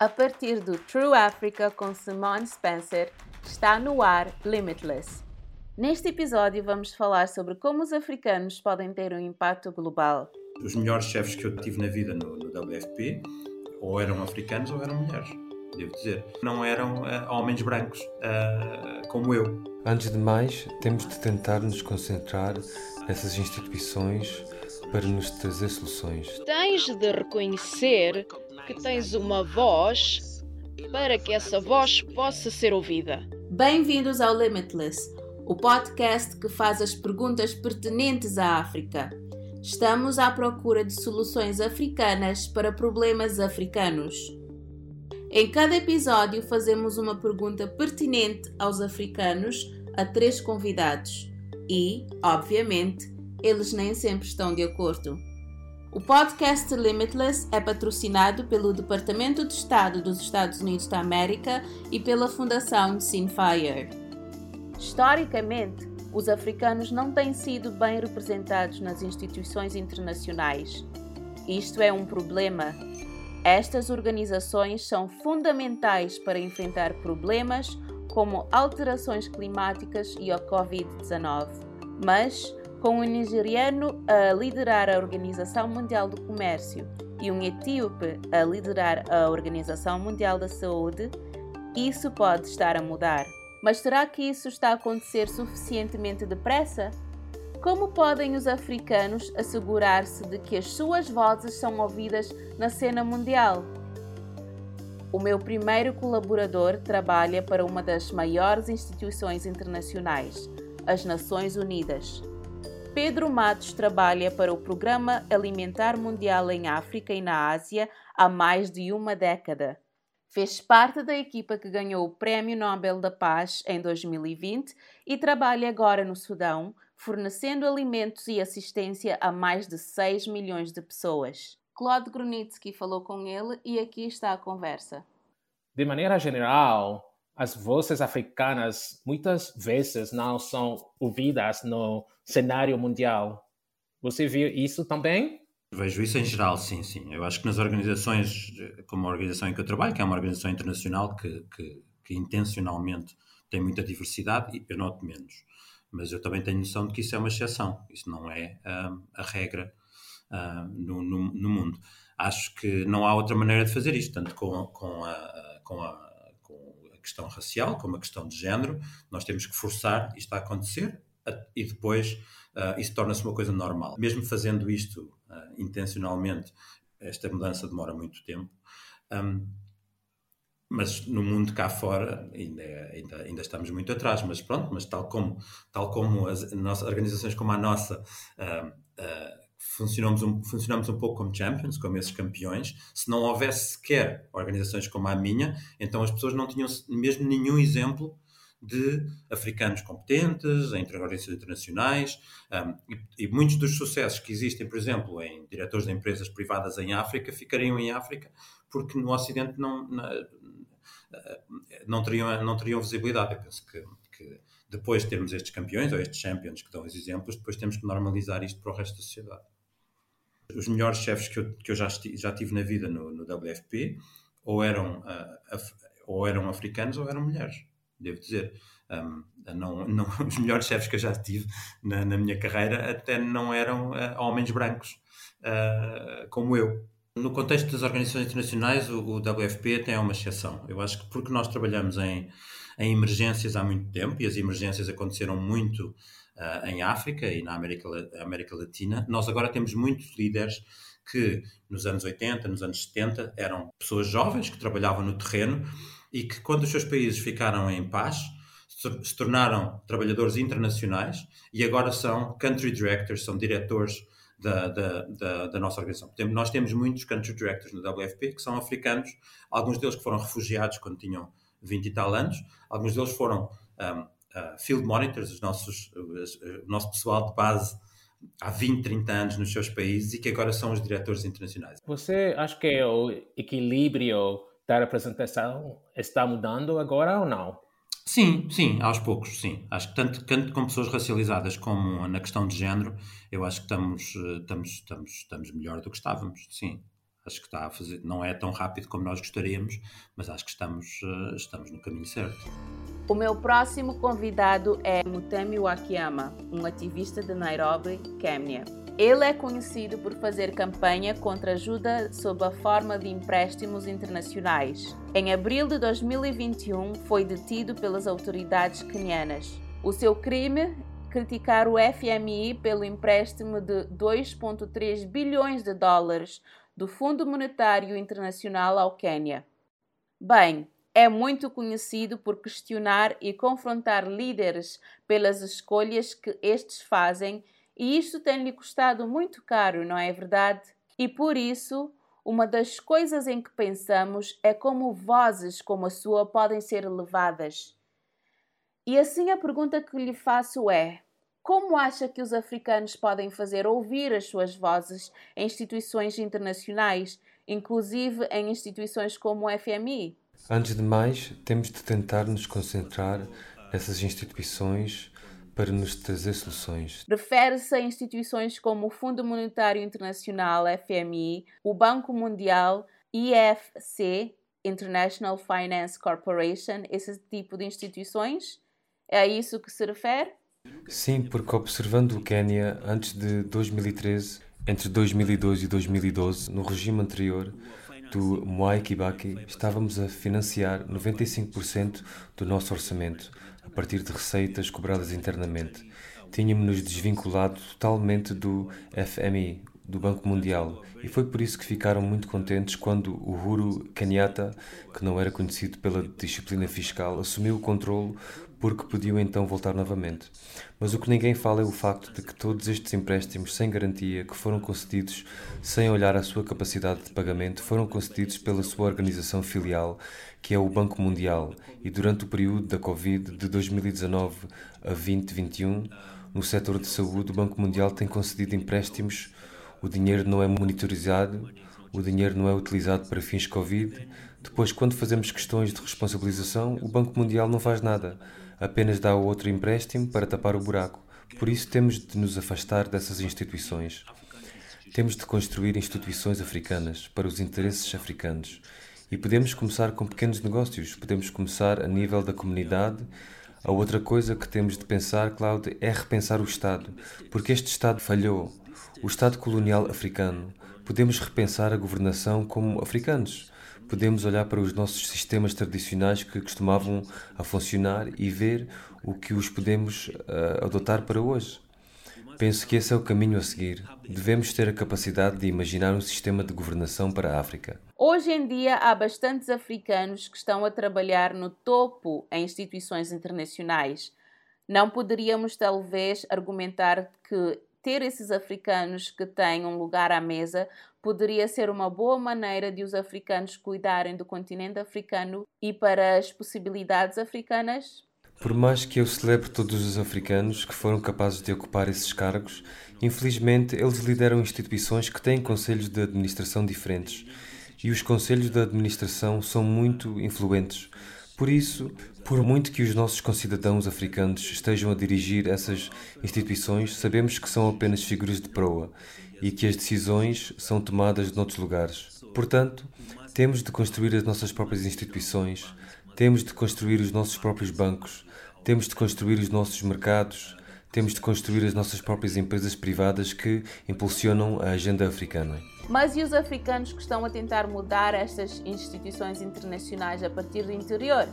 A partir do True Africa com Simone Spencer, está no ar Limitless. Neste episódio vamos falar sobre como os africanos podem ter um impacto global. Os melhores chefes que eu tive na vida no, no WFP ou eram africanos ou eram mulheres, devo dizer. Não eram uh, homens brancos uh, como eu. Antes de mais, temos de tentar nos concentrar nessas instituições para nos trazer soluções. Tens de reconhecer que tens uma voz para que essa voz possa ser ouvida. Bem-vindos ao Limitless, o podcast que faz as perguntas pertinentes à África. Estamos à procura de soluções africanas para problemas africanos. Em cada episódio, fazemos uma pergunta pertinente aos africanos a três convidados e, obviamente, eles nem sempre estão de acordo. O podcast Limitless é patrocinado pelo Departamento de Estado dos Estados Unidos da América e pela Fundação Sinfire. Historicamente, os africanos não têm sido bem representados nas instituições internacionais. Isto é um problema. Estas organizações são fundamentais para enfrentar problemas como alterações climáticas e a Covid-19. Mas, com um nigeriano a liderar a Organização Mundial do Comércio e um etíope a liderar a Organização Mundial da Saúde, isso pode estar a mudar. Mas será que isso está a acontecer suficientemente depressa? Como podem os africanos assegurar-se de que as suas vozes são ouvidas na cena mundial? O meu primeiro colaborador trabalha para uma das maiores instituições internacionais, as Nações Unidas. Pedro Matos trabalha para o Programa Alimentar Mundial em África e na Ásia há mais de uma década. Fez parte da equipa que ganhou o Prémio Nobel da Paz em 2020 e trabalha agora no Sudão, fornecendo alimentos e assistência a mais de 6 milhões de pessoas. Claude Grunitsky falou com ele e aqui está a conversa. De maneira geral, as vozes africanas muitas vezes não são ouvidas no cenário mundial. Você viu isso também? Vejo isso em geral, sim, sim. Eu acho que nas organizações, como a organização em que eu trabalho, que é uma organização internacional que, que, que intencionalmente tem muita diversidade, eu noto menos. Mas eu também tenho noção de que isso é uma exceção. Isso não é uh, a regra uh, no, no, no, mundo. Acho que não há outra maneira de fazer isto, tanto com, com a, com a questão racial, como a questão de género, nós temos que forçar isto a acontecer e depois uh, isso torna-se uma coisa normal. Mesmo fazendo isto uh, intencionalmente, esta mudança demora muito tempo. Um, mas no mundo cá fora ainda, ainda, ainda, estamos muito atrás, mas pronto, mas tal como, tal como as nossas organizações como a nossa uh, funcionamos um, funcionamos um pouco como champions, como esses campeões. Se não houvesse sequer organizações como a minha, então as pessoas não tinham mesmo nenhum exemplo de africanos competentes, em organizações internacionais, um, e, e, muitos dos sucessos que existem, por exemplo, em diretores de empresas privadas em África, ficariam em África, porque no Ocidente não, não, não, teriam, não teriam visibilidade. Eu penso que depois de termos estes campeões, ou estes champions que dão os exemplos, depois temos que normalizar isto para o resto da sociedade. Os melhores chefes que eu, que eu já, já tive na vida no, no WFP ou eram, uh, af, ou eram africanos ou eram mulheres, devo dizer. Um, não, não, os melhores chefes que eu já tive na, na minha carreira até não eram uh, homens brancos uh, como eu. No contexto das organizações internacionais, o, o WFP tem uma exceção. Eu acho que porque nós trabalhamos em, em emergências há muito tempo e as emergências aconteceram muito uh, em África e na América, América Latina, nós agora temos muitos líderes que nos anos 80, nos anos 70, eram pessoas jovens que trabalhavam no terreno e que, quando os seus países ficaram em paz, se tornaram trabalhadores internacionais e agora são country directors, são diretores da, da, da, da, nossa organização. Nós temos muitos country directors no WFP que são africanos, alguns deles que foram refugiados quando tinham 20 e tal anos, alguns deles foram um, uh, field monitors, os nossos, o nosso pessoal de base há 20, 30 anos nos seus países e que agora são os diretores internacionais. Você acha que o equilíbrio da representação está mudando agora ou não? Sim, sim, aos poucos, sim. Acho que tanto, tanto com pessoas racializadas como na questão de género, eu acho que estamos, estamos, estamos, estamos melhor do que estávamos, sim. Acho que está a fazer, não é tão rápido como nós gostaríamos, mas acho que estamos, uh, estamos no caminho certo. O meu próximo convidado é Mutemi Wakiyama, um ativista de Nairobi, Quênia. Ele é conhecido por fazer campanha contra ajuda sob a forma de empréstimos internacionais. Em abril de 2021, foi detido pelas autoridades quenianas. O seu crime criticar o FMI pelo empréstimo de 2,3 bilhões de dólares do Fundo Monetário Internacional ao Quênia. Bem, é muito conhecido por questionar e confrontar líderes pelas escolhas que estes fazem, e isto tem-lhe custado muito caro, não é verdade? E por isso, uma das coisas em que pensamos é como vozes como a sua podem ser levadas. E assim a pergunta que lhe faço é: como acha que os africanos podem fazer ouvir as suas vozes em instituições internacionais, inclusive em instituições como o FMI? Antes de mais, temos de tentar nos concentrar nessas instituições para nos trazer soluções. Refere-se a instituições como o Fundo Monetário Internacional, FMI, o Banco Mundial, IFC, International Finance Corporation, esse tipo de instituições? É a isso que se refere? Sim, porque observando o Quênia antes de 2013, entre 2002 e 2012, no regime anterior do Mwai Kibaki, estávamos a financiar 95% do nosso orçamento a partir de receitas cobradas internamente. Tínhamos-nos desvinculado totalmente do FMI, do Banco Mundial, e foi por isso que ficaram muito contentes quando o Uhuru Kenyatta, que não era conhecido pela disciplina fiscal, assumiu o controle porque podiam então voltar novamente. Mas o que ninguém fala é o facto de que todos estes empréstimos sem garantia, que foram concedidos sem olhar a sua capacidade de pagamento, foram concedidos pela sua organização filial, que é o Banco Mundial, e durante o período da Covid de 2019 a 2021, no setor de saúde, o Banco Mundial tem concedido empréstimos, o dinheiro não é monitorizado, o dinheiro não é utilizado para fins Covid. Depois, quando fazemos questões de responsabilização, o Banco Mundial não faz nada apenas dá outro empréstimo para tapar o buraco. Por isso temos de nos afastar dessas instituições. Temos de construir instituições africanas para os interesses africanos. E podemos começar com pequenos negócios, podemos começar a nível da comunidade. A outra coisa que temos de pensar, Cláudio, é repensar o Estado, porque este Estado falhou. O Estado colonial africano. Podemos repensar a governação como africanos podemos olhar para os nossos sistemas tradicionais que costumavam a funcionar e ver o que os podemos uh, adotar para hoje. Penso que esse é o caminho a seguir. Devemos ter a capacidade de imaginar um sistema de governação para a África. Hoje em dia há bastantes africanos que estão a trabalhar no topo em instituições internacionais. Não poderíamos talvez argumentar que ter esses africanos que têm um lugar à mesa poderia ser uma boa maneira de os africanos cuidarem do continente africano e para as possibilidades africanas? Por mais que eu celebre todos os africanos que foram capazes de ocupar esses cargos, infelizmente eles lideram instituições que têm conselhos de administração diferentes e os conselhos de administração são muito influentes. Por isso, por muito que os nossos concidadãos africanos estejam a dirigir essas instituições, sabemos que são apenas figuras de proa e que as decisões são tomadas noutros lugares. Portanto, temos de construir as nossas próprias instituições, temos de construir os nossos próprios bancos, temos de construir os nossos mercados, temos de construir as nossas próprias empresas privadas que impulsionam a agenda africana. Mas e os africanos que estão a tentar mudar estas instituições internacionais a partir do interior?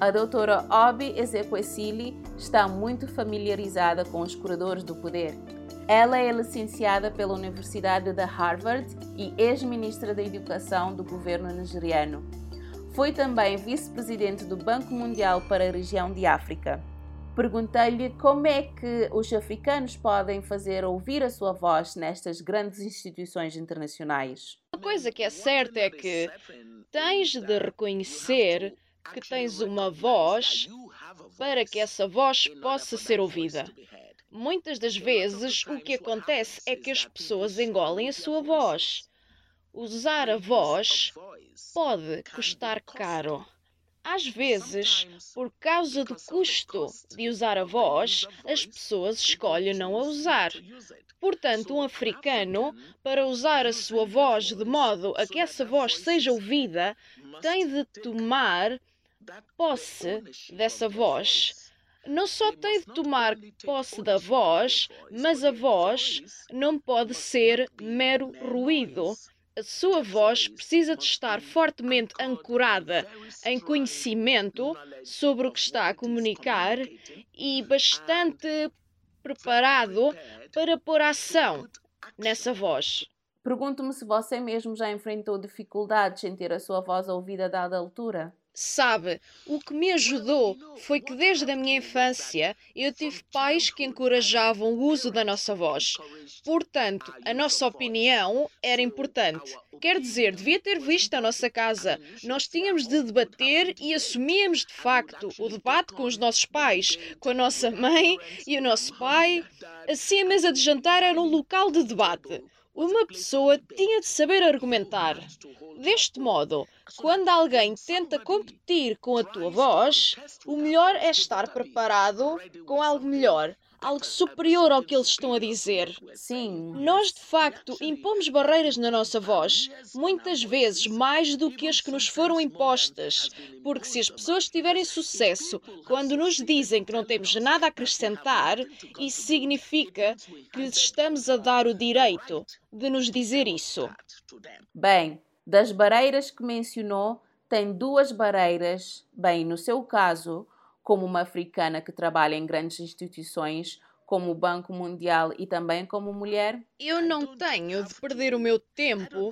A doutora Obi Ezekwesili está muito familiarizada com os corredores do poder. Ela é licenciada pela Universidade de Harvard e ex-ministra da Educação do governo nigeriano. Foi também vice-presidente do Banco Mundial para a região de África. Perguntei-lhe como é que os africanos podem fazer ouvir a sua voz nestas grandes instituições internacionais. Uma coisa que é certa é que tens de reconhecer que tens uma voz para que essa voz possa ser ouvida. Muitas das vezes o que acontece é que as pessoas engolem a sua voz. Usar a voz pode custar caro. Às vezes, por causa do custo de usar a voz, as pessoas escolhem não a usar. Portanto, um africano, para usar a sua voz de modo a que essa voz seja ouvida, tem de tomar posse dessa voz. Não só tem de tomar posse da voz, mas a voz não pode ser mero ruído a sua voz precisa de estar fortemente ancorada em conhecimento sobre o que está a comunicar e bastante preparado para pôr ação nessa voz. Pergunto-me se você mesmo já enfrentou dificuldades em ter a sua voz ouvida dada a altura. Sabe, o que me ajudou foi que desde a minha infância eu tive pais que encorajavam o uso da nossa voz. Portanto, a nossa opinião era importante. Quer dizer, devia ter visto a nossa casa. Nós tínhamos de debater e assumíamos de facto o debate com os nossos pais, com a nossa mãe e o nosso pai. Assim, a mesa de jantar era um local de debate. Uma pessoa tinha de saber argumentar. Deste modo, quando alguém tenta competir com a tua voz, o melhor é estar preparado com algo melhor, algo superior ao que eles estão a dizer. Sim. Nós, de facto, impomos barreiras na nossa voz, muitas vezes mais do que as que nos foram impostas. Porque se as pessoas tiverem sucesso quando nos dizem que não temos nada a acrescentar, isso significa que lhes estamos a dar o direito de nos dizer isso. Bem, das barreiras que mencionou, tem duas barreiras, bem, no seu caso, como uma africana que trabalha em grandes instituições como o Banco Mundial e também como mulher? Eu não tenho de perder o meu tempo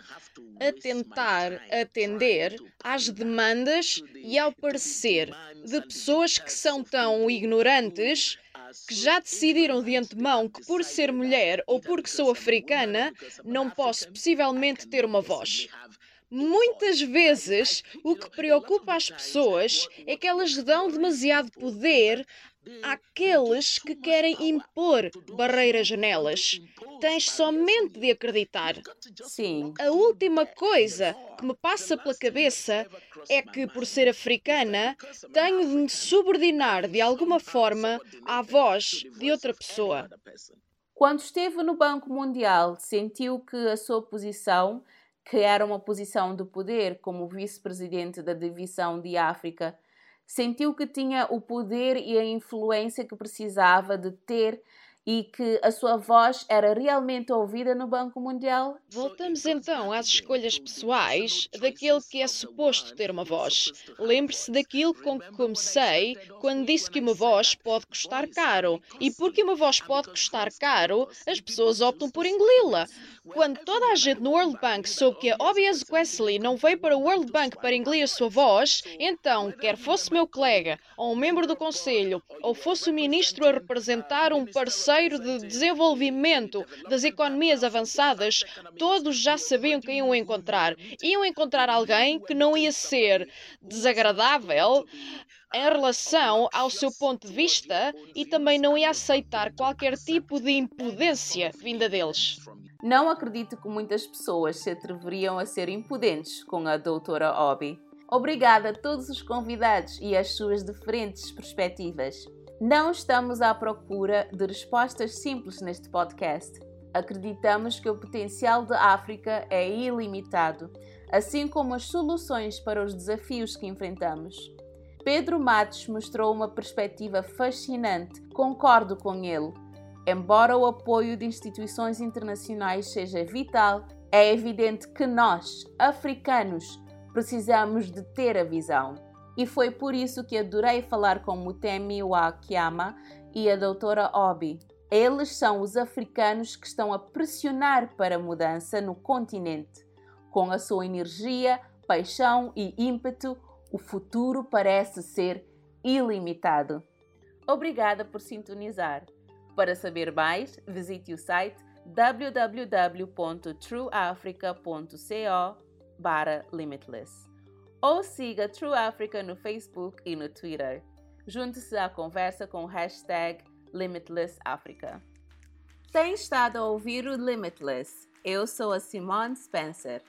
a tentar atender às demandas e ao parecer de pessoas que são tão ignorantes que já decidiram de antemão que por ser mulher ou porque sou africana não posso possivelmente ter uma voz. Muitas vezes, o que preocupa as pessoas é que elas dão demasiado poder àqueles que querem impor barreiras nelas. Tens somente de acreditar. Sim. A última coisa que me passa pela cabeça é que, por ser africana, tenho de me subordinar de alguma forma à voz de outra pessoa. Quando esteve no Banco Mundial, sentiu que a sua posição que era uma posição de poder como vice-presidente da divisão de África, sentiu que tinha o poder e a influência que precisava de ter e que a sua voz era realmente ouvida no Banco Mundial? Voltamos então às escolhas pessoais daquele que é suposto ter uma voz. Lembre-se daquilo com que comecei quando disse que uma voz pode custar caro. E porque uma voz pode custar caro, as pessoas optam por engoli-la. Quando toda a gente no World Bank soube que a Obias Wesley não veio para o World Bank para engolir a sua voz, então, quer fosse meu colega, ou um membro do conselho, ou fosse o ministro a representar um parceiro de desenvolvimento das economias avançadas, todos já sabiam que iam encontrar. Iam encontrar alguém que não ia ser desagradável em relação ao seu ponto de vista e também não ia aceitar qualquer tipo de impudência vinda deles. Não acredito que muitas pessoas se atreveriam a ser impudentes com a doutora Obi. Obrigada a todos os convidados e as suas diferentes perspectivas. Não estamos à procura de respostas simples neste podcast. Acreditamos que o potencial da África é ilimitado, assim como as soluções para os desafios que enfrentamos. Pedro Matos mostrou uma perspectiva fascinante, concordo com ele. Embora o apoio de instituições internacionais seja vital, é evidente que nós, africanos, precisamos de ter a visão. E foi por isso que adorei falar com Mutemi Wakiama e a doutora Obi. Eles são os africanos que estão a pressionar para a mudança no continente. Com a sua energia, paixão e ímpeto, o futuro parece ser ilimitado. Obrigada por sintonizar. Para saber mais, visite o site www.trueafrica.co/limitless ou siga True Africa no Facebook e no Twitter. Junte-se à conversa com o hashtag LimitlessAfrica. Tem estado a ouvir o Limitless. Eu sou a Simone Spencer.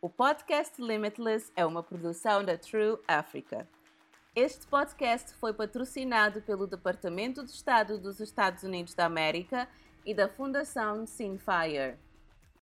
O podcast Limitless é uma produção da True Africa. Este podcast foi patrocinado pelo Departamento de Estado dos Estados Unidos da América e da Fundação Sinfire.